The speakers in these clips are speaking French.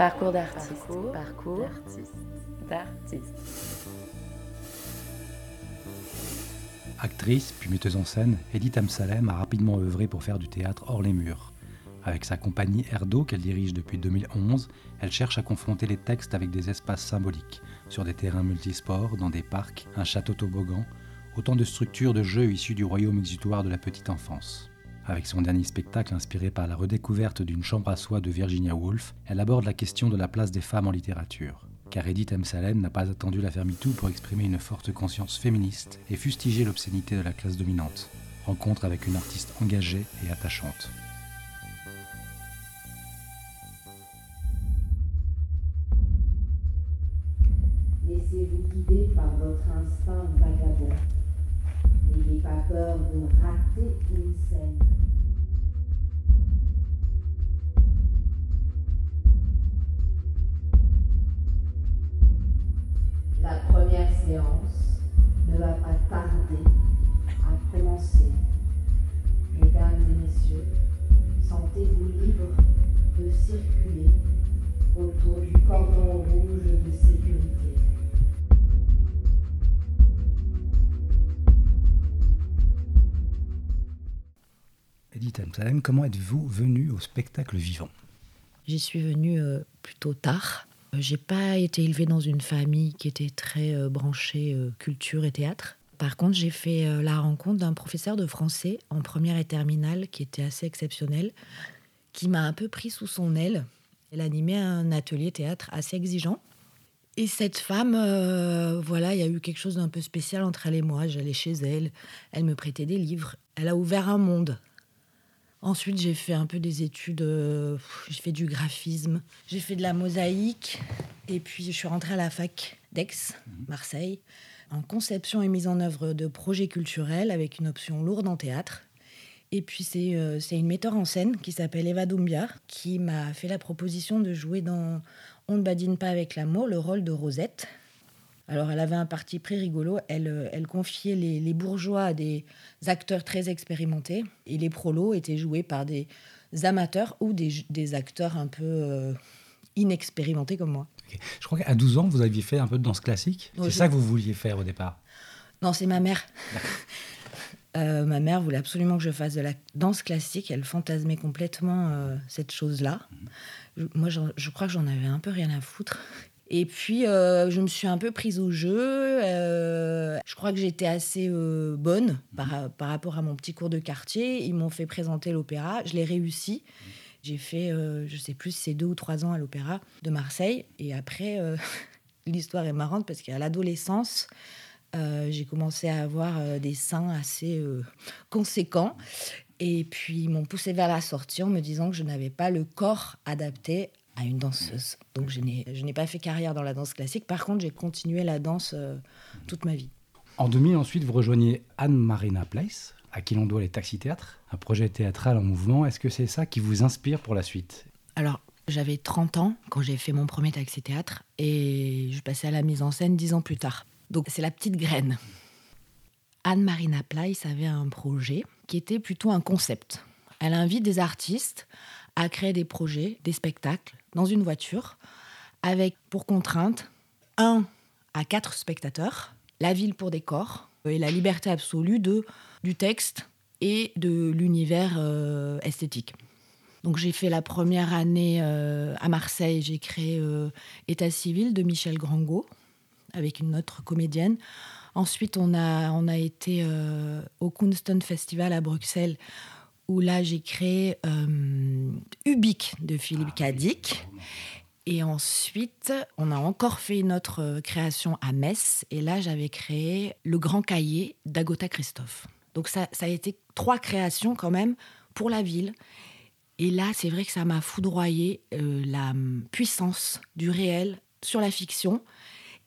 Parcours d'artiste. Parcours, d'artiste. Actrice puis metteuse en scène, Edith Amsalem a rapidement œuvré pour faire du théâtre hors les murs. Avec sa compagnie Erdo, qu'elle dirige depuis 2011, elle cherche à confronter les textes avec des espaces symboliques, sur des terrains multisports, dans des parcs, un château toboggan, autant de structures de jeux issues du royaume exutoire de la petite enfance. Avec son dernier spectacle inspiré par la redécouverte d'une chambre à soie de Virginia Woolf, elle aborde la question de la place des femmes en littérature. Car Edith M. Salem n'a pas attendu la MeToo pour exprimer une forte conscience féministe et fustiger l'obscénité de la classe dominante. Rencontre avec une artiste engagée et attachante. De rater une scène. Edith Amsalem, comment êtes-vous venue au spectacle vivant? J'y suis venue euh, plutôt tard. Euh, J'ai pas été élevée dans une famille qui était très euh, branchée euh, culture et théâtre. Par contre, j'ai fait la rencontre d'un professeur de français en première et terminale qui était assez exceptionnel, qui m'a un peu pris sous son aile. Elle animait un atelier théâtre assez exigeant. Et cette femme, voilà, il y a eu quelque chose d'un peu spécial entre elle et moi. J'allais chez elle, elle me prêtait des livres. Elle a ouvert un monde. Ensuite, j'ai fait un peu des études, euh, j'ai fait du graphisme, j'ai fait de la mosaïque, et puis je suis rentrée à la fac d'Aix, Marseille, en conception et mise en œuvre de projets culturels avec une option lourde en théâtre. Et puis c'est euh, une metteur en scène qui s'appelle Eva Doumbia qui m'a fait la proposition de jouer dans On ne badine pas avec l'amour, le rôle de Rosette. Alors, elle avait un parti pris rigolo. Elle, euh, elle confiait les, les bourgeois à des acteurs très expérimentés et les prolos étaient joués par des amateurs ou des, des acteurs un peu euh, inexpérimentés comme moi. Je crois qu'à 12 ans, vous aviez fait un peu de danse classique. Oui, C'est ça que vous vouliez faire au départ? Non, c'est ma mère. Euh, ma mère voulait absolument que je fasse de la danse classique. Elle fantasmait complètement euh, cette chose-là. Je- moi, je crois que j'en avais un peu rien à foutre. Et puis, euh, je me suis un peu prise au jeu. Euh, je crois que j'étais assez euh, bonne par, par rapport à mon petit cours de quartier. Ils m'ont fait présenter l'opéra. Je l'ai réussi. J'ai fait, je sais plus si c'est deux ou trois ans à l'opéra de Marseille. Et après, l'histoire est marrante parce qu'à l'adolescence, j'ai commencé à avoir des seins assez conséquents. Et puis, ils m'ont poussé vers la sortie en me disant que je n'avais pas le corps adapté à une danseuse. Donc, je n'ai pas fait carrière dans la danse classique. Par contre, j'ai continué la danse euh, toute ma vie. En 2000, ensuite, vous rejoignez Anne Marina Place, à qui l'on doit les Taxi Théâtres, un projet théâtral en mouvement. Est-ce que c'est ça qui vous inspire pour la suite? Alors, j'avais 30 ans quand j'ai fait mon premier taxi-théâtre et je passais à la mise en scène 10 ans plus tard. Donc, c'est la petite graine. Anne-Marina Pleiss avait un projet qui était plutôt un concept. Elle invite des artistes à créer des projets, des spectacles dans une voiture avec pour contrainte un à quatre spectateurs, la ville pour décor et la liberté absolue de, du texte et de l'univers euh, esthétique. Donc j'ai fait la première année euh, à Marseille, j'ai créé euh, État civil de Michel Grangot avec une autre comédienne. Ensuite, on a, on a été au Kunston Festival à Bruxelles où là j'ai créé euh, Ubik de Philippe Cadic. Et ensuite, on a encore fait une autre euh, création à Metz. Et là, j'avais créé Le Grand Cahier d'Agota Christophe. Donc ça, ça a été trois créations quand même pour la ville. Et là, c'est vrai que ça m'a foudroyé euh, la hum, puissance du réel sur la fiction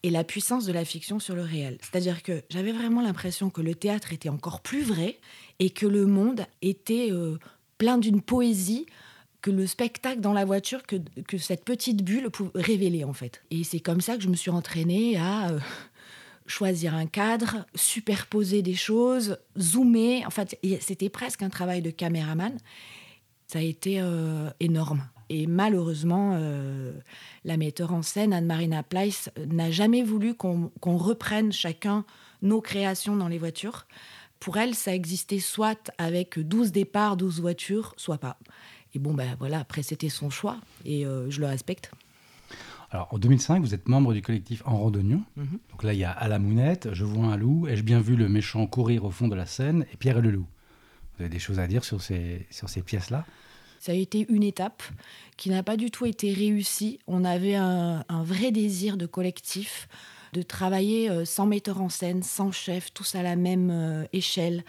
et la puissance de la fiction sur le réel. C'est-à-dire que j'avais vraiment l'impression que le théâtre était encore plus vrai et que le monde était euh, plein d'une poésie que le spectacle dans la voiture, que, que cette petite bulle pouvait révéler en fait. Et c'est comme ça que je me suis entraînée à euh, choisir un cadre, superposer des choses, zoomer. En fait, c'était presque un travail de caméraman. Ça a été euh, énorme. Et malheureusement, la metteur en scène, Anne-Marina Pleiss, n'a jamais voulu qu'on reprenne chacun nos créations dans les voitures. Pour elle, ça existait soit avec 12 départs, 12 voitures, soit pas. Et bon, ben voilà, après, c'était son choix et euh, je le respecte. Alors, en 2005, vous êtes membre du collectif En Randonnion. Mhm. Donc là, il y a À la Mounette, Je vois un loup, Ai-je bien vu le méchant courir au fond de la Seine et Pierre et le loup? Vous avez des choses à dire sur ces, sur ces pièces-là? Ça a été une étape qui n'a pas du tout été réussie. On avait un, vrai désir de collectif, de travailler euh, sans metteur en scène, sans chef, tous à la même euh, échelle.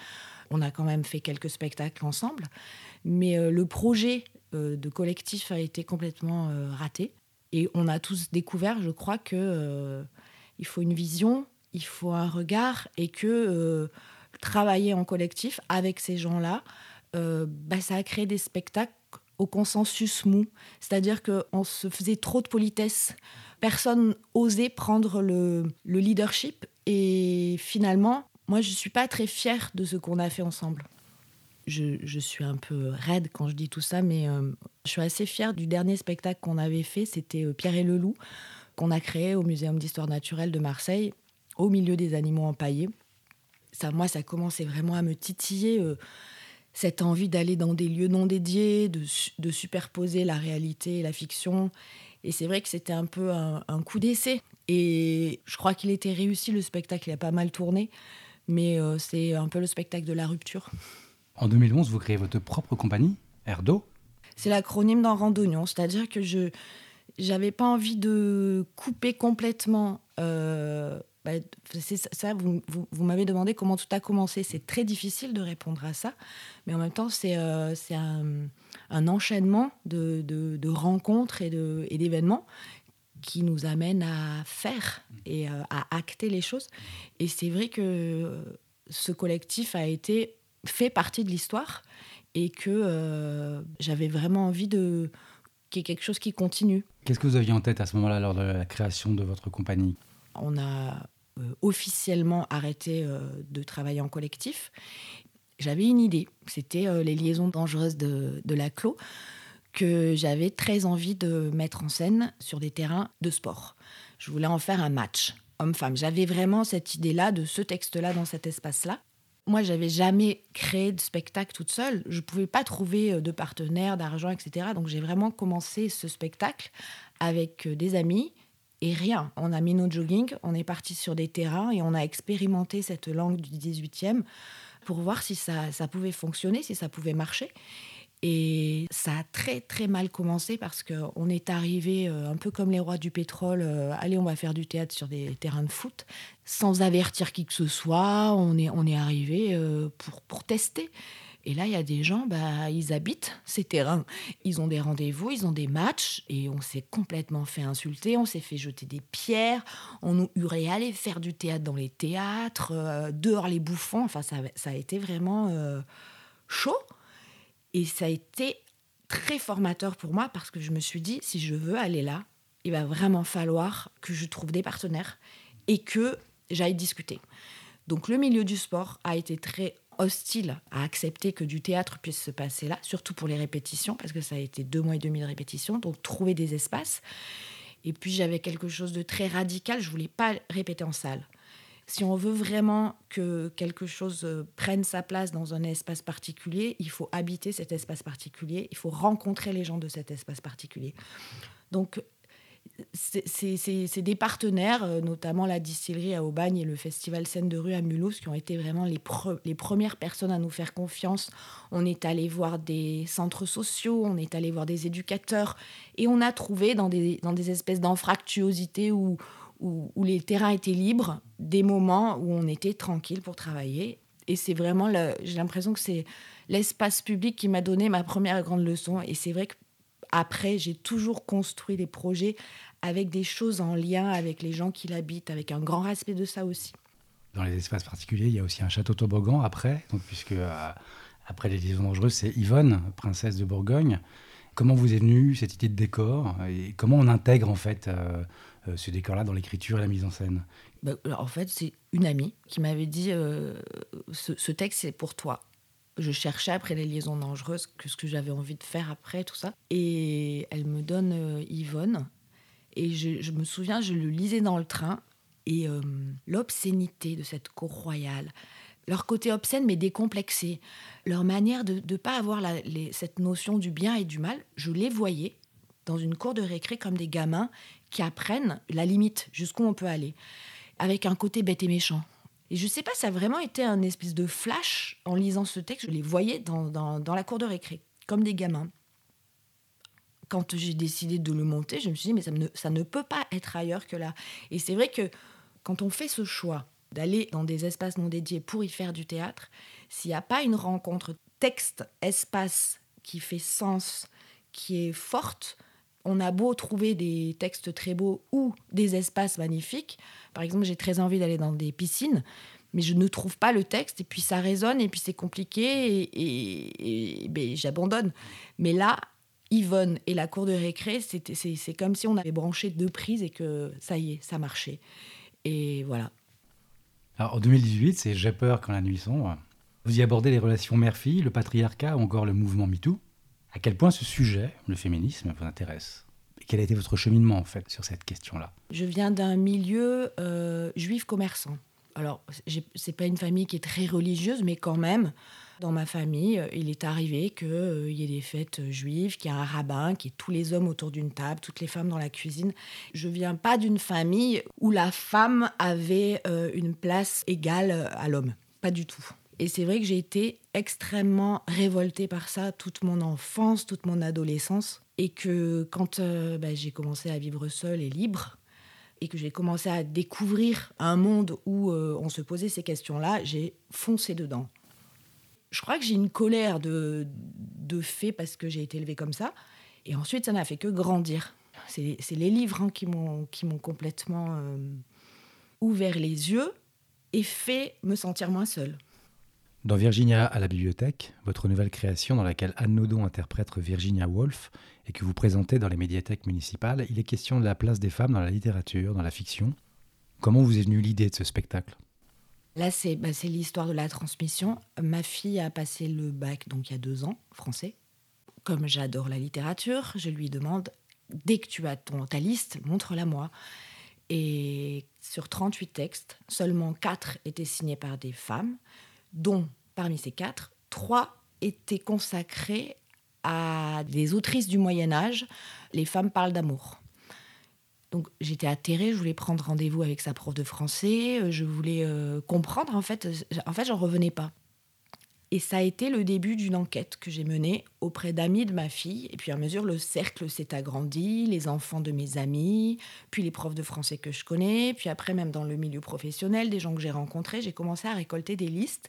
On a quand même fait quelques spectacles ensemble, mais euh, le projet de collectif a été complètement raté. Et on a tous découvert, je crois, que il faut une vision, il faut un regard, et que travailler en collectif avec ces gens-là, bah, ça a créé des spectacles au consensus mou, c'est-à-dire qu'on se faisait trop de politesse. Personne osait prendre le, leadership et finalement, moi, je ne suis pas très fière de ce qu'on a fait ensemble. Je, suis un peu raide quand je dis tout ça, mais euh, je suis assez fière du dernier spectacle qu'on avait fait. C'était euh, Pierre et le Loup, qu'on a créé au Muséum d'histoire naturelle de Marseille, au milieu des animaux empaillés. Ça, moi, ça commençait vraiment à me titiller. Euh, cette envie d'aller dans des lieux non dédiés, de, superposer la réalité et la fiction. Et c'est vrai que c'était un peu un, coup d'essai. Et je crois qu'il était réussi, le spectacle, il a pas mal tourné. Mais euh, c'est un peu le spectacle de la rupture. En 2011, vous créez votre propre compagnie, Erdo? C'est l'acronyme d'un randonnion, c'est-à-dire que je n'avais pas envie de couper complètement euh, bah, ça, vous, vous, m'avez demandé comment tout a commencé. C'est très difficile de répondre à ça, mais en même temps, c'est euh, un, un, enchaînement de, de, rencontres et d'événements qui nous amène à faire et euh, à acter les choses. Et c'est vrai que ce collectif a été fait partie de l'histoire et que euh, j'avais vraiment envie de qu'il y ait quelque chose qui continue. Qu'est-ce que vous aviez en tête à ce moment-là lors de la création de votre compagnie? On a officiellement arrêté euh, de travailler en collectif, j'avais une idée. C'était euh, les liaisons dangereuses de, de la Clos que j'avais très envie de mettre en scène sur des terrains de sport. Je voulais en faire un match homme-femme. J'avais vraiment cette idée-là, de ce texte-là, dans cet espace-là. Moi, j'avais jamais créé de spectacle toute seule. Je ne pouvais pas trouver de partenaires, d'argent, etc. Donc, j'ai vraiment commencé ce spectacle avec des amis et rien. On a mis nos jogging, on est parti sur des terrains et on a expérimenté cette langue du 18e pour voir si ça, ça pouvait fonctionner, si ça pouvait marcher. Et ça a très très mal commencé parce qu'on est arrivé euh, un peu comme les rois du pétrole, euh, allez on va faire du théâtre sur des terrains de foot, sans avertir qui que ce soit, on est, on est arrivé euh, pour, pour tester. Et là, il y a des gens, bah, ils habitent ces terrains. Ils ont des rendez-vous, ils ont des matchs, et on s'est complètement fait insulter, on s'est fait jeter des pierres, on nous hurlait aller faire du théâtre dans les théâtres, euh, dehors les bouffons. Enfin, ça, ça a été vraiment euh, chaud. Et ça a été très formateur pour moi parce que je me suis dit, si je veux aller là, il va vraiment falloir que je trouve des partenaires et que j'aille discuter. Donc le milieu du sport a été très hostile à accepter que du théâtre puisse se passer là, surtout pour les répétitions, parce que ça a été deux mois et demi de répétition, donc trouver des espaces. Et puis j'avais quelque chose de très radical, je voulais pas répéter en salle. Si on veut vraiment que quelque chose euh, prenne sa place dans un espace particulier, il faut habiter cet espace particulier, il faut rencontrer les gens de cet espace particulier. Donc c'est des partenaires, euh, notamment la distillerie à Aubagne et le festival Scène de rue à Mulhouse, qui ont été vraiment les, les, premières personnes à nous faire confiance. On est allé voir des centres sociaux, on est allé voir des éducateurs, et on a trouvé dans des, dans des espèces d'infractuosité où, où, où, les terrains étaient libres, des moments où on était tranquille pour travailler. Et c'est vraiment, j'ai l'impression que c'est l'espace public qui m'a donné ma première grande leçon. Et c'est vrai que après, j'ai toujours construit des projets avec des choses en lien avec les gens qui l'habitent, avec un grand respect de ça aussi. Dans les espaces particuliers, il y a aussi un château toboggan après, donc puisque euh, après les liaisons dangereuses, c'est Yvonne, princesse de Bourgogne. Comment vous est venue cette idée de décor et comment on intègre en fait euh, euh, ce décor-là dans l'écriture et la mise en scène? Bah, En fait, c'est une amie qui m'avait dit ce, ce, texte c'est pour toi. Je cherchais après les liaisons dangereuses, que ce que j'avais envie de faire après, tout ça. Et elle me donne euh, Yvonne. Et je, me souviens, je le lisais dans le train. Et euh, l'obscénité de cette cour royale, leur côté obscène mais décomplexé, leur manière de ne pas avoir cette notion du bien et du mal, je les voyais dans une cour de récré comme des gamins qui apprennent la limite, jusqu'où on peut aller, avec un côté bête et méchant. Et je sais pas, ça a vraiment été un espèce de flash en lisant ce texte. Je les voyais dans, dans, la cour de récré, comme des gamins. Quand j'ai décidé de le monter, je me suis dit, mais ça ne, ça ne peut pas être ailleurs que là. Et c'est vrai que quand on fait ce choix d'aller dans des espaces non dédiés pour y faire du théâtre, s'il n'y a pas une rencontre texte-espace qui fait sens, qui est forte, on a beau trouver des textes très beaux ou des espaces magnifiques. Par exemple, j'ai très envie d'aller dans des piscines, mais je ne trouve pas le texte, et puis ça résonne, et puis c'est compliqué, et, ben, j'abandonne. Mais là, Yvonne et la cour de récré, c'est comme si on avait branché deux prises et que ça y est, ça marchait. Et voilà. Alors, en 2018, c'est J'ai peur quand la nuit sombre. Vous y abordez les relations mère-fille, le patriarcat ou encore le mouvement MeToo? À quel point ce sujet, le féminisme, vous intéresse? Quel a été votre cheminement, en fait, sur cette question-là? Je viens d'un milieu euh, juif commerçant. Alors, c'est pas une famille qui est très religieuse, mais quand même, dans ma famille, euh, il est arrivé qu'il euh, y ait des fêtes juives, qu'il y ait un rabbin, qu'il y ait tous les hommes autour d'une table, toutes les femmes dans la cuisine. Je viens pas d'une famille où la femme avait une place égale à l'homme. Pas du tout. Et c'est vrai que j'ai été extrêmement révoltée par ça toute mon enfance, toute mon adolescence. Et que quand euh, bah, j'ai commencé à vivre seule et libre, et que j'ai commencé à découvrir un monde où euh, on se posait ces questions-là, j'ai foncé dedans. Je crois que j'ai une colère de, de fait parce que j'ai été élevée comme ça. Et ensuite, ça n'a fait que grandir. C'est les livres hein, qui m'ont complètement euh, ouvert les yeux et fait me sentir moins seule. Dans Virginia à la bibliothèque, votre nouvelle création dans laquelle Anne Nodon interprète Virginia Woolf et que vous présentez dans les médiathèques municipales, il est question de la place des femmes dans la littérature, dans la fiction. Comment vous est venue l'idée de ce spectacle? Là, bah, c'est l'histoire de la transmission. Ma fille a passé le bac, donc il y a deux ans, français. Comme j'adore la littérature, je lui demande, dès que tu as ton, ta liste, montre-la moi. Et sur 38 textes, seulement 4 étaient signés par des femmes dont parmi ces quatre, trois étaient consacrés à des autrices du Moyen Âge. Les femmes parlent d'amour. Donc j'étais atterrée, je voulais prendre rendez-vous avec sa prof de français, je voulais euh, comprendre en fait. En fait, j'en revenais pas. Et ça a été le début d'une enquête que j'ai menée auprès d'amis de ma fille. Et puis à mesure, le cercle s'est agrandi, les enfants de mes amis, puis les profs de français que je connais, puis après même dans le milieu professionnel, des gens que j'ai rencontrés, j'ai commencé à récolter des listes.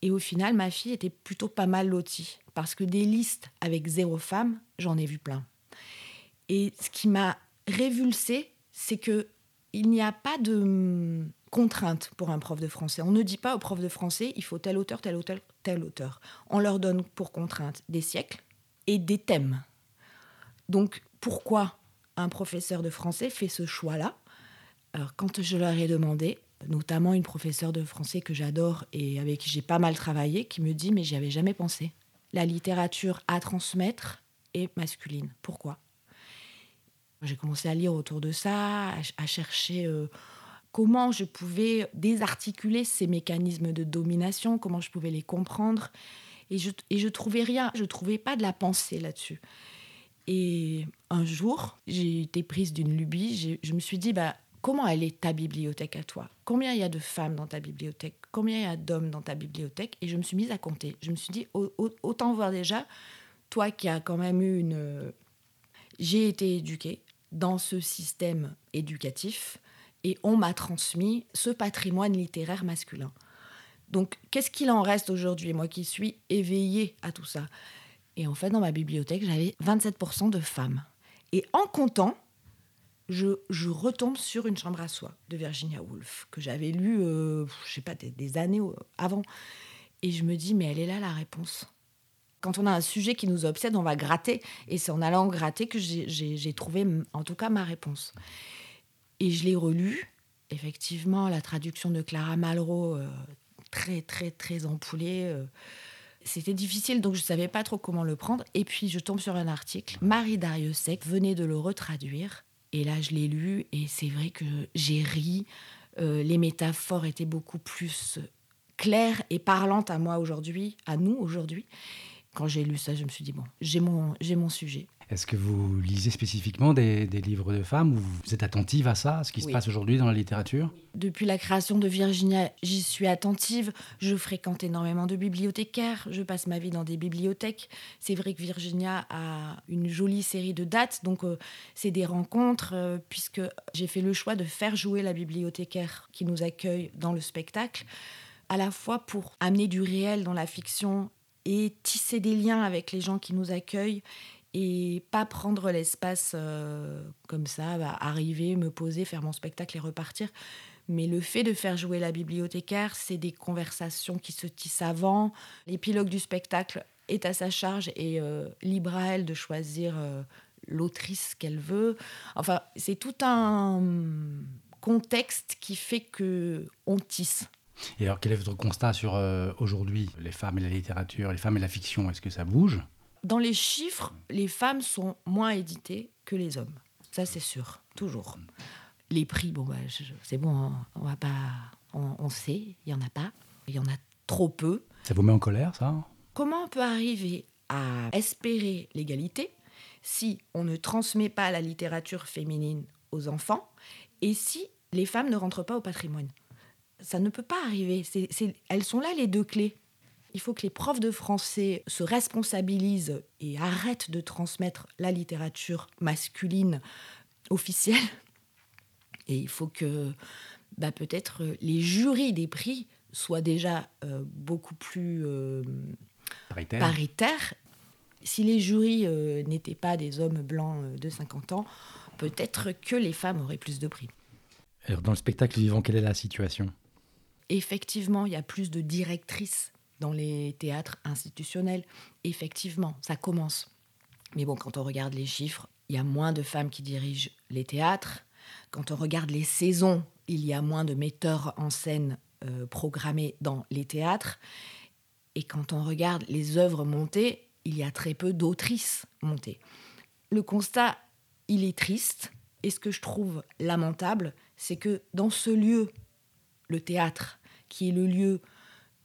Et au final, ma fille était plutôt pas mal lotie, parce que des listes avec zéro femme, j'en ai vu plein. Et ce qui m'a révulsée, c'est que il n'y a pas de contrainte pour un prof de français. On ne dit pas au prof de français, il faut tel auteur, tel auteur, tel auteur. On leur donne pour contrainte des siècles et des thèmes. Donc pourquoi un professeur de français fait ce choix-là? Quand je leur ai demandé, notamment une professeure de français que j'adore et avec qui j'ai pas mal travaillé, qui me dit mais j'y avais jamais pensé. La littérature à transmettre est masculine. Pourquoi? J'ai commencé à lire autour de ça, à, chercher euh, comment je pouvais désarticuler ces mécanismes de domination, comment je pouvais les comprendre. Et je, et trouvais rien, je trouvais pas de la pensée là-dessus. Et un jour, j'ai été prise d'une lubie, je me suis dit, bah, comment elle est ta bibliothèque à toi? Combien il y a de femmes dans ta bibliothèque? Combien il y a d'hommes dans ta bibliothèque? Et je me suis mise à compter. Je me suis dit, autant voir déjà, toi qui as quand même eu une... J'ai été éduquée dans ce système éducatif et on m'a transmis ce patrimoine littéraire masculin. Donc, qu'est-ce qu'il en reste aujourd'hui, moi qui suis éveillée à tout ça? Et en fait, dans ma bibliothèque, j'avais 27% de femmes. Et en comptant, je, retombe sur Une chambre à soi de Virginia Woolf, que j'avais lu, euh, je sais pas, des, années avant. Et je me dis, mais elle est là la réponse. Quand on a un sujet qui nous obsède, on va gratter. Et c'est en allant gratter que j'ai trouvé, en tout cas, ma réponse. Et je l'ai relu. Effectivement, la traduction de Clara Malraux, euh, très, très, très empoulée. Euh, c'était difficile, donc je ne savais pas trop comment le prendre. Et puis je tombe sur un article. Marie Dariussec venait de le retraduire. Et là, je l'ai lu et c'est vrai que j'ai ri. Euh, les métaphores étaient beaucoup plus claires et parlantes à moi aujourd'hui, à nous aujourd'hui. Quand j'ai lu ça, je me suis dit, bon, j'ai mon, j'ai mon sujet. Est-ce que vous lisez spécifiquement des, livres de femmes ou vous êtes attentive à ça, à ce qui se passe aujourd'hui dans la littérature? Depuis la création de Virginia, j'y suis attentive. Je fréquente énormément de bibliothécaires. Je passe ma vie dans des bibliothèques. C'est vrai que Virginia a une jolie série de dates, donc euh, c'est des rencontres, euh, puisque j'ai fait le choix de faire jouer la bibliothécaire qui nous accueille dans le spectacle, à la fois pour amener du réel dans la fiction et tisser des liens avec les gens qui nous accueillent et pas prendre l'espace euh, comme ça, bah, arriver, me poser, faire mon spectacle et repartir. Mais le fait de faire jouer la bibliothécaire, c'est des conversations qui se tissent avant. L'épilogue du spectacle est à sa charge et euh, libre à elle de choisir euh, l'autrice qu'elle veut. Enfin, c'est tout un contexte qui fait que on tisse. Et alors, quel est votre constat sur aujourd'hui les femmes et la littérature, les femmes et la fiction Est-ce que ça bouge? Dans les chiffres, les femmes sont moins éditées que les hommes. Ça, c'est sûr, toujours. Les prix, bon, bah, c'est bon, hein, on va pas, on, sait, il y en a pas, il y en a trop peu. Ça vous met en colère, ça? Comment on peut arriver à espérer l'égalité si on ne transmet pas la littérature féminine aux enfants et si les femmes ne rentrent pas au patrimoine? Ça ne peut pas arriver. elles sont là les deux clés. Il faut que les profs de français se responsabilisent et arrêtent de transmettre la littérature masculine officielle. Et il faut que bah, peut-être les jurys des prix soient déjà euh, beaucoup plus euh, paritaires. Si les jurys euh, n'étaient pas des hommes blancs de 50 ans, peut-être que les femmes auraient plus de prix. Alors dans le spectacle vivant, quelle est la situation? Effectivement, il y a plus de directrices dans les théâtres institutionnels. Effectivement, ça commence. Mais bon, quand on regarde les chiffres, il y a moins de femmes qui dirigent les théâtres. Quand on regarde les saisons, il y a moins de metteurs en scène euh, programmés dans les théâtres. Et quand on regarde les œuvres montées, il y a très peu d'autrices montées. Le constat, il est triste. Et ce que je trouve lamentable, c'est que dans ce lieu, le théâtre, qui est le lieu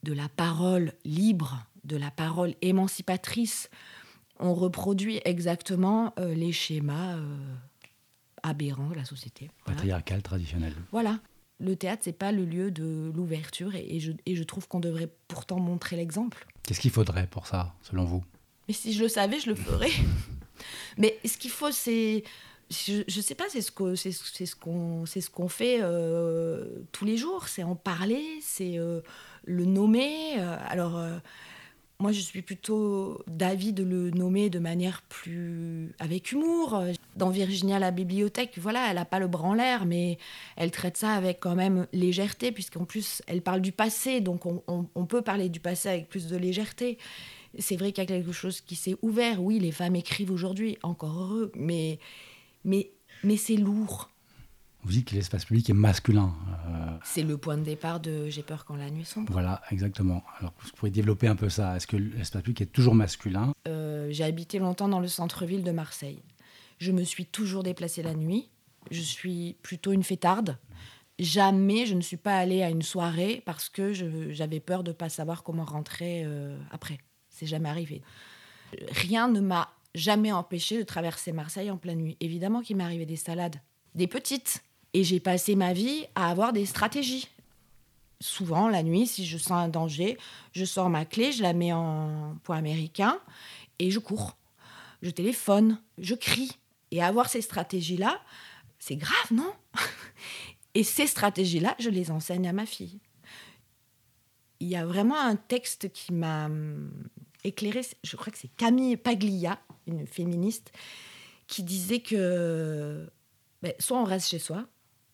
de la parole libre, de la parole émancipatrice, on reproduit exactement euh, les schémas euh, aberrants de la société. Patriarcal, traditionnel. Voilà. Le théâtre, c'est pas le lieu de l'ouverture et, je, et je trouve qu'on devrait pourtant montrer l'exemple. Qu'est-ce qu'il faudrait pour ça, selon vous? Mais si je le savais, je le ferais. Mais ce qu'il faut, c'est je ne sais pas, c'est ce qu'on c'est, ce qu'on ce qu'on fait euh, tous les jours, c'est en parler, c'est le nommer. Euh, alors, euh, moi, je suis plutôt d'avis de le nommer de manière plus avec humour. Dans Virginia, la bibliothèque, voilà, elle n'a pas le bras en l'air, mais elle traite ça avec quand même légèreté, puisqu'en plus, elle parle du passé, donc on, on, peut parler du passé avec plus de légèreté. C'est vrai qu'il y a quelque chose qui s'est ouvert. Oui, les femmes écrivent aujourd'hui, encore heureux, mais, mais, mais c'est lourd. Vous dites que l'espace public est masculin. Euh, c'est le point de départ de J'ai peur quand la nuit sombre. Voilà, exactement. Alors, vous pourriez développer un peu ça. Est-ce que l'espace public est toujours masculin? Euh, J'ai habité longtemps dans le centre-ville de Marseille. Je me suis toujours déplacée la nuit. Je suis plutôt une fêtarde. Jamais je ne suis pas allée à une soirée parce que j'avais peur de ne pas savoir comment rentrer euh, après. C'est jamais arrivé. Rien ne m'a jamais empêché de traverser Marseille en pleine nuit. Évidemment qu'il arrivé des salades, des petites, et j'ai passé ma vie à avoir des stratégies. Souvent, la nuit, si je sens un danger, je sors ma clé, je la mets en point américain et je cours. Je téléphone, je crie. Et avoir ces stratégies-là, c'est grave, non? Et ces stratégies-là, je les enseigne à ma fille. Il y a vraiment un texte qui m'a éclairé, je crois que c'est Camille Paglia, une féministe, qui disait que ben, soit on reste chez soi,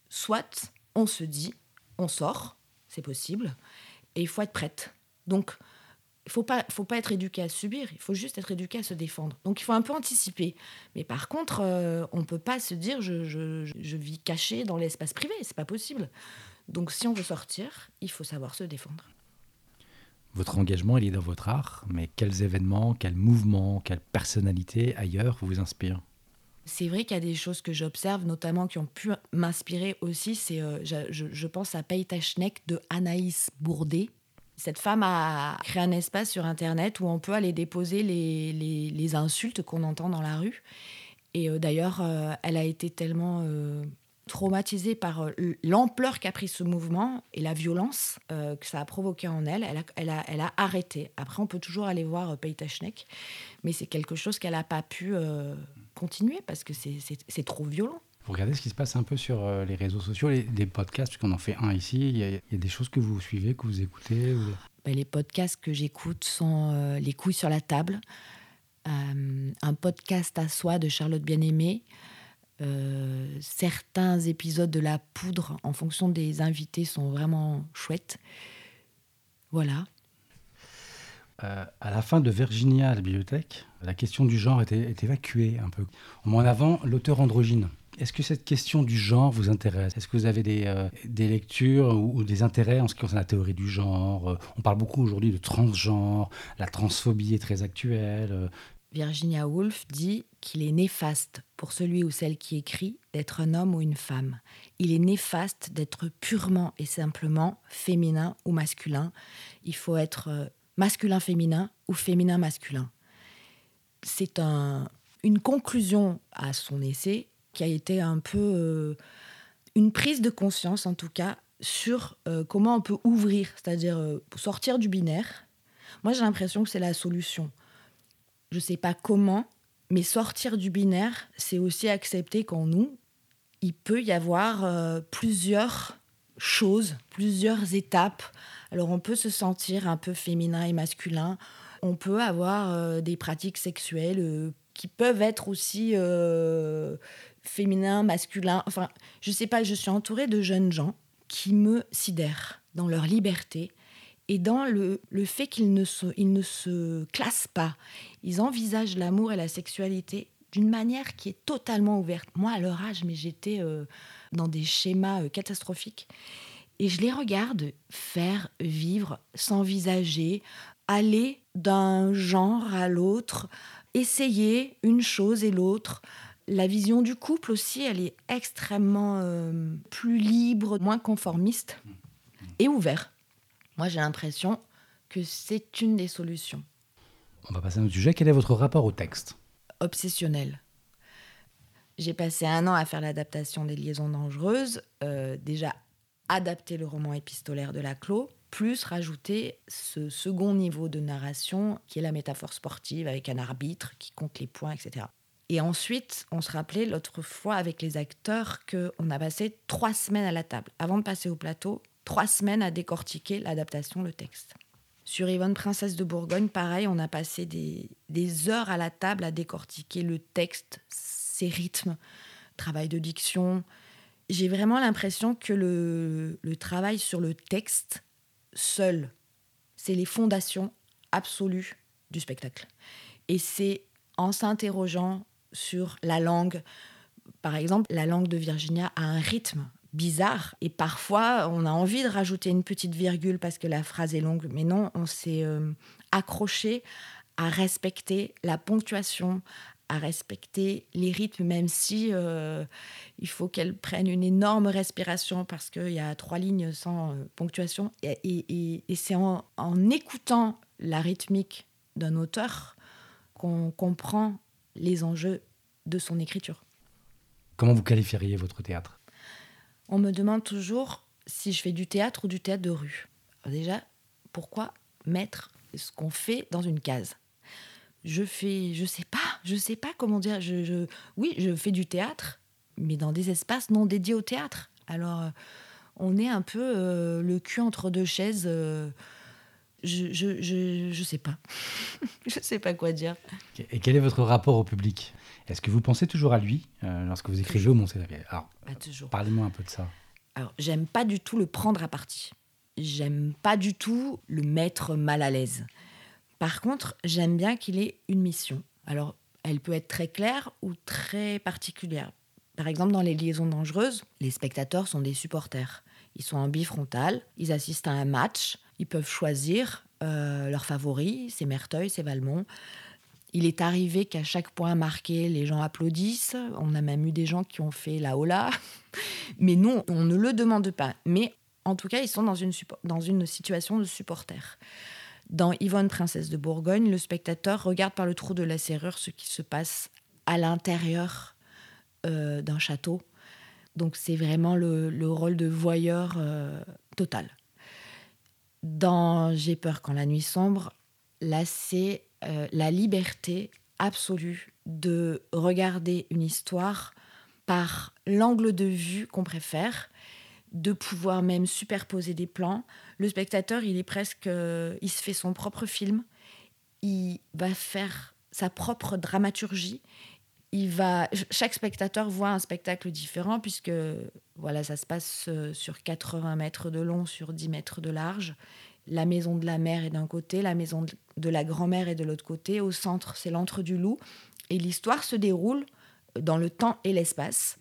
soit on se dit, on sort, c'est possible, et il faut être prête. Donc, il faut pas, faut pas être éduqué à subir, il faut juste être éduqué à se défendre. Donc, il faut un peu anticiper. Mais par contre, euh, on ne peut pas se dire, je, je vis caché dans l'espace privé, c'est pas possible. Donc, si on veut sortir, il faut savoir se défendre. Votre engagement, il est dans votre art, mais quels événements, quels mouvements, quelles personnalités ailleurs vous inspirent? C'est vrai qu'il y a des choses que j'observe, notamment qui ont pu m'inspirer aussi. C'est, euh, je, pense à Peita Schneck de Anaïs Bourdet. Cette femme a créé un espace sur Internet où on peut aller déposer les, insultes qu'on entend dans la rue. Et euh, d'ailleurs, euh, elle a été tellement traumatisée par l'ampleur qu'a pris ce mouvement et la violence que ça a provoqué en elle. Elle a, elle a, elle a arrêté. Après, on peut toujours aller voir Peita Schneck, mais c'est quelque chose qu'elle n'a pas pu continuer parce que c'est trop violent. Vous regardez ce qui se passe un peu sur euh, les réseaux sociaux, les, des podcasts, puisqu'on en fait un ici. Il y, a, des choses que vous suivez, que vous écoutez ben, Les podcasts que j'écoute sont euh, Les couilles sur la table, euh, un podcast à soi de Charlotte Bien-Aimée, certains épisodes de La Poudre, en fonction des invités, sont vraiment chouettes. Voilà. Euh, à la fin de Virginia à la bibliothèque, la question du genre est, évacuée un peu. On met en avant l'auteur androgyne. Est-ce que cette question du genre vous intéresse? Est-ce que vous avez des, euh, lectures ou, des intérêts en ce qui concerne la théorie du genre? Euh, On parle beaucoup aujourd'hui de transgenre, la transphobie est très actuelle. Virginia Woolf dit qu'il est néfaste pour celui ou celle qui écrit d'être un homme ou une femme. Il est néfaste d'être purement et simplement féminin ou masculin. Il faut être masculin-féminin ou féminin-masculin. C'est un, une conclusion à son essai qui a été un peu euh, une prise de conscience, en tout cas, sur euh, comment on peut ouvrir, c'est-à-dire euh, sortir du binaire. Moi, j'ai l'impression que c'est la solution. Je sais pas comment, mais sortir du binaire, c'est aussi accepter qu'en nous, il peut y avoir plusieurs choses, plusieurs étapes alors on peut se sentir un peu féminin et masculin. On peut avoir euh, des pratiques sexuelles euh, qui peuvent être aussi euh, féminins, masculins. Enfin, je sais pas, je suis entourée de jeunes gens qui me sidèrent dans leur liberté et dans le, fait qu'ils ne, se, ne se classent pas. Ils envisagent l'amour et la sexualité d'une manière qui est totalement ouverte. Moi, à leur âge, mais j'étais dans des schémas catastrophiques. Et je les regarde faire, vivre, s'envisager, aller d'un genre à l'autre, essayer une chose et l'autre. La vision du couple aussi, elle est extrêmement euh, plus libre, moins conformiste et ouverte. Moi, j'ai l'impression que c'est une des solutions. On va passer à un autre sujet. Quel est votre rapport au texte? Obsessionnel. J'ai passé un an à faire l'adaptation des liaisons dangereuses. Euh, déjà adapter le roman épistolaire de Laclos, plus rajouter ce second niveau de narration qui est la métaphore sportive avec un arbitre qui compte les points, etc. Et ensuite, on se rappelait l'autre fois avec les acteurs qu'on a passé trois semaines à la table. Avant de passer au plateau, trois semaines à décortiquer l'adaptation, le texte. Sur Yvonne, princesse de Bourgogne, pareil, on a passé des, heures à la table à décortiquer le texte, ses rythmes, travail de diction, j'ai vraiment l'impression que le, travail sur le texte seul, c'est les fondations absolues du spectacle. Et c'est en s'interrogeant sur la langue, par exemple, la langue de Virginia a un rythme bizarre et parfois on a envie de rajouter une petite virgule parce que la phrase est longue, mais non, on s'est euh, accroché à respecter la ponctuation, à respecter les rythmes, même si euh, il faut qu'elle prenne une énorme respiration parce qu'il y a trois lignes sans euh, ponctuation. Et, c'est en, écoutant la rythmique d'un auteur qu'on comprend les enjeux de son écriture. Comment vous qualifieriez votre théâtre? On me demande toujours si je fais du théâtre ou du théâtre de rue. déjà, pourquoi mettre ce qu'on fait dans une case? Je fais, je sais pas, je sais pas comment dire. Je, oui, je fais du théâtre, mais dans des espaces non dédiés au théâtre. Alors, euh, on est un peu euh, le cul entre deux chaises. Euh, je, je, je, je, sais pas. je sais pas quoi dire. Et quel est votre rapport au public? Est-ce que vous pensez toujours à lui lorsque vous écrivez au Mont Alors. Parlez-moi un peu de ça. Alors, j'aime pas du tout le prendre à partie. J'aime pas du tout le mettre mal à l'aise. Par contre, j'aime bien qu'il ait une mission. Alors, elle peut être très claire ou très particulière. Par exemple, dans les liaisons dangereuses, les spectateurs sont des supporters. Ils sont en bifrontal, ils assistent à un match, ils peuvent choisir Euh, leur favori, c'est Merteuil, c'est Valmont. Il est arrivé qu'à chaque point marqué, les gens applaudissent. On a même eu des gens qui ont fait la hola. Mais non, on ne le demande pas. Mais en tout cas, ils sont dans une, dans une situation de supporter. Dans Yvonne, princesse de Bourgogne, le spectateur regarde par le trou de la serrure ce qui se passe à l'intérieur euh, d'un château. Donc c'est vraiment le, rôle de voyeur euh, total. Dans J'ai peur quand la nuit sombre, là c'est euh, la liberté absolue de regarder une histoire par l'angle de vue qu'on préfère, de pouvoir même superposer des plans. Le spectateur, il est presque, euh, il se fait son propre film, il va faire sa propre dramaturgie. Il va, chaque spectateur voit un spectacle différent puisque voilà, ça se passe euh, sur 80 mètres de long, sur 10 mètres de large la maison de la mère est d'un côté, la maison de la grand-mère est de l'autre côté. Au centre, c'est l'antre du loup. Et l'histoire se déroule dans le temps et l'espace.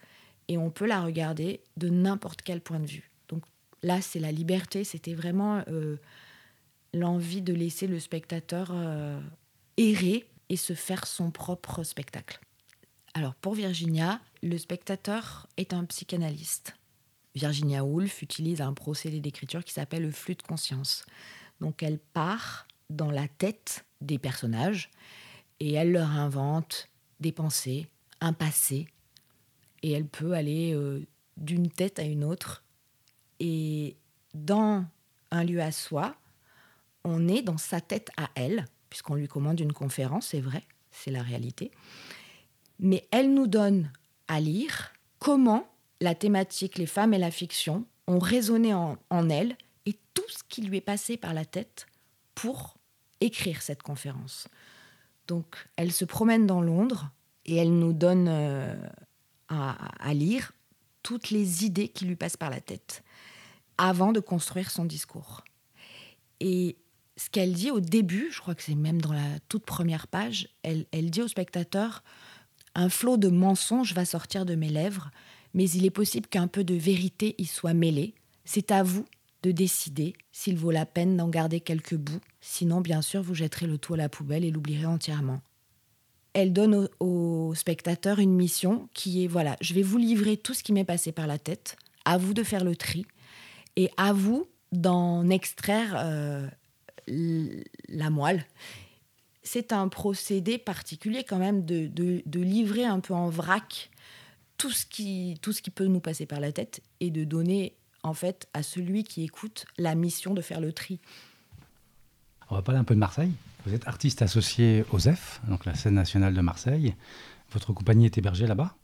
Et on peut la regarder de n'importe quel point de vue. Donc là, c'est la liberté. C'était vraiment euh, l'envie de laisser le spectateur euh, errer et se faire son propre spectacle. Alors pour Virginia, le spectateur est un psychanalyste. Virginia Woolf utilise un procédé d'écriture qui s'appelle le flux de conscience. Donc elle part dans la tête des personnages et elle leur invente des pensées, un passé, et elle peut aller euh, d'une tête à une autre. Et dans un lieu à soi, on est dans sa tête à elle, puisqu'on lui commande une conférence, c'est vrai, c'est la réalité. Mais elle nous donne à lire comment la thématique, les femmes et la fiction ont résonné en, elle et tout ce qui lui est passé par la tête pour écrire cette conférence. Donc, elle se promène dans Londres et elle nous donne euh, à, lire toutes les idées qui lui passent par la tête avant de construire son discours. Et ce qu'elle dit au début, je crois que c'est même dans la toute première page, elle, elle dit au spectateur, un flot de mensonges va sortir de mes lèvres, mais il est possible qu'un peu de vérité y soit mêlée. C'est à vous de décider s'il vaut la peine d'en garder quelques bouts, sinon bien sûr vous jetterez le tout à la poubelle et l'oublierez entièrement. Elle donne aux spectateurs une mission qui est voilà, je vais vous livrer tout ce qui m'est passé par la tête, à vous de faire le tri et à vous d'en extraire euh, la moelle. C'est un procédé particulier quand même de, de livrer un peu en vrac tout ce, qui, tout ce qui peut nous passer par la tête et de donner en fait à celui qui écoute la mission de faire le tri. On va parler un peu de Marseille. Vous êtes artiste associé au ZEF, donc la scène nationale de Marseille. Votre compagnie est hébergée là-bas?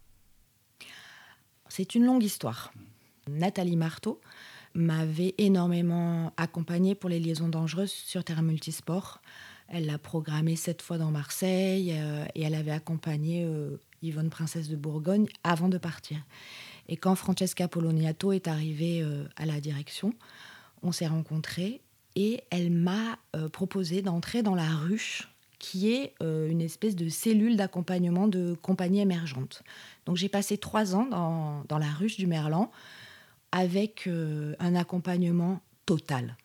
C'est une longue histoire. Nathalie Marteau m'avait énormément accompagnée pour les liaisons dangereuses sur terrain multisport. Elle l'a programmé sept fois dans Marseille euh, et elle avait accompagné euh, Yvonne Princesse de Bourgogne, avant de partir. Et quand Francesca Poloniato est arrivée euh, à la direction, on s'est rencontrés et elle m'a proposé d'entrer dans la ruche qui est une espèce de cellule d'accompagnement de compagnies émergentes. Donc j'ai passé trois ans dans, dans, la ruche du Merlan avec un accompagnement total.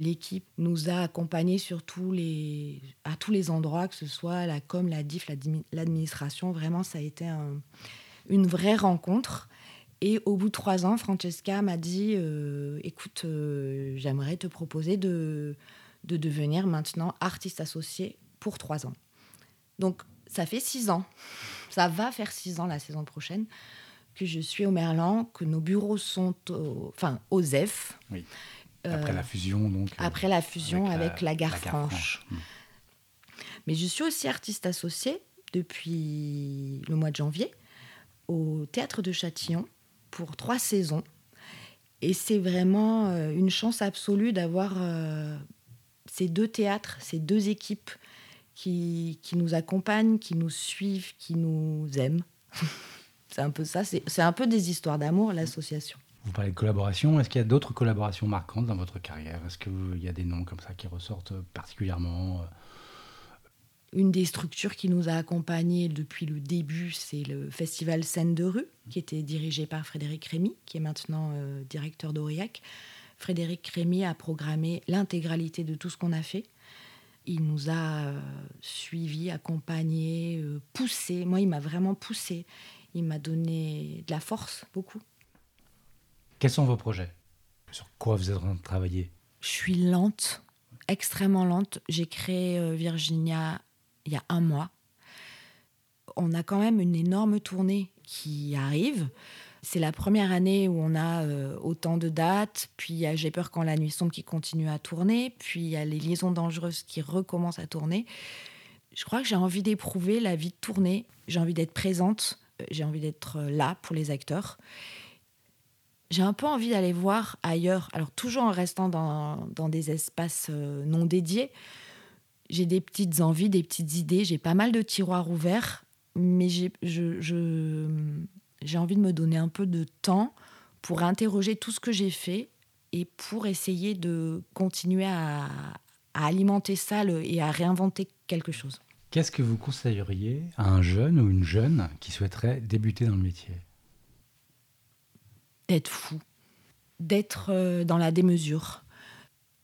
L'équipe nous a accompagnés sur les, à tous les endroits, que ce soit la com, la DIF, l'administration. Vraiment, ça a été une vraie rencontre. Et au bout de trois ans, Francesca m'a dit euh, Écoute, euh, j'aimerais te proposer de, de devenir maintenant artiste associé pour trois ans. Donc, ça fait six ans. Ça va faire six ans la saison prochaine que je suis au Merlan, que nos bureaux sont au, enfin, au ZEF. Après la fusion, donc. Euh, après la fusion avec, la, Gare, Franche. Hmm. Mais je suis aussi artiste associée depuis le mois de janvier au Théâtre de Châtillon pour trois saisons. Et c'est vraiment euh, une chance absolue d'avoir euh, ces deux théâtres, ces deux équipes qui, qui, nous accompagnent, qui nous suivent, qui nous aiment. c'est un peu ça, c'est un peu des histoires d'amour, l'association. Vous parlez de collaboration. Est-ce qu'il y a d'autres collaborations marquantes dans votre carrière? Est-ce qu'il y a des noms comme ça qui ressortent particulièrement euh? Une des structures qui nous a accompagnés depuis le début, c'est le festival Scène de rue, qui était dirigé par Frédéric Rémy, qui est maintenant euh, directeur d'Aurillac. Frédéric Rémy a programmé l'intégralité de tout ce qu'on a fait. Il nous a euh, suivis, accompagnés, poussés. Moi, il m'a vraiment poussé. Il m'a donné de la force, beaucoup. Quels sont vos projets? Sur quoi vous êtes en train de travailler? Je suis lente, extrêmement lente. J'ai créé euh, Virginia il y a un mois. On a quand même une énorme tournée qui arrive. C'est la première année où on a euh, autant de dates. Puis il y a J'ai peur quand la nuit sombre qui continue à tourner. Puis il y a Les liaisons dangereuses qui recommencent à tourner. Je crois que j'ai envie d'éprouver la vie de tournée. J'ai envie d'être présente. Euh, J'ai envie d'être là pour les acteurs. J'ai un peu envie d'aller voir ailleurs. Alors toujours en restant dans, des espaces euh, non dédiés. J'ai des petites envies, des petites idées. J'ai pas mal de tiroirs ouverts. Mais j'ai envie de me donner un peu de temps pour interroger tout ce que j'ai fait et pour essayer de continuer à, à alimenter ça et à réinventer quelque chose. Qu'est-ce que vous conseilleriez à un jeune ou une jeune qui souhaiterait débuter dans le métier? D'être fou, d'être euh, dans la démesure,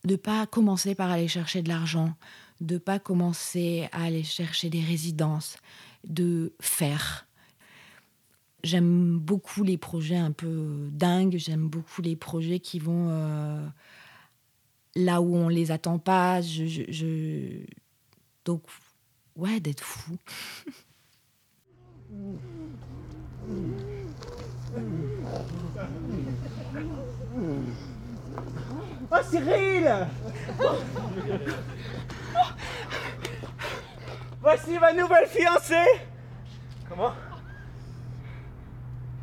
de pas commencer par aller chercher de l'argent, de pas commencer à aller chercher des résidences, de faire. J'aime beaucoup les projets un peu dingues, j'aime beaucoup les projets qui vont euh, là où on les attend pas. Donc, ouais, d'être fou. Oh Cyril Voici ma nouvelle fiancée Comment?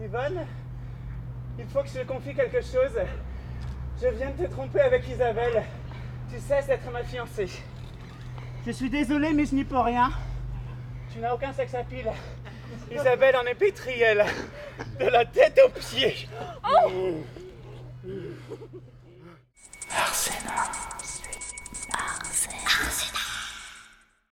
Yvonne Il faut que je te confie quelque chose. Je viens de te tromper avec Isabelle. Tu cesses d'être ma fiancée. Je suis désolé, mais je n'y peux rien. Tu n'as aucun sexe à pile. Isabelle en est pétrielle, de la tête aux pieds. Oh Arsena.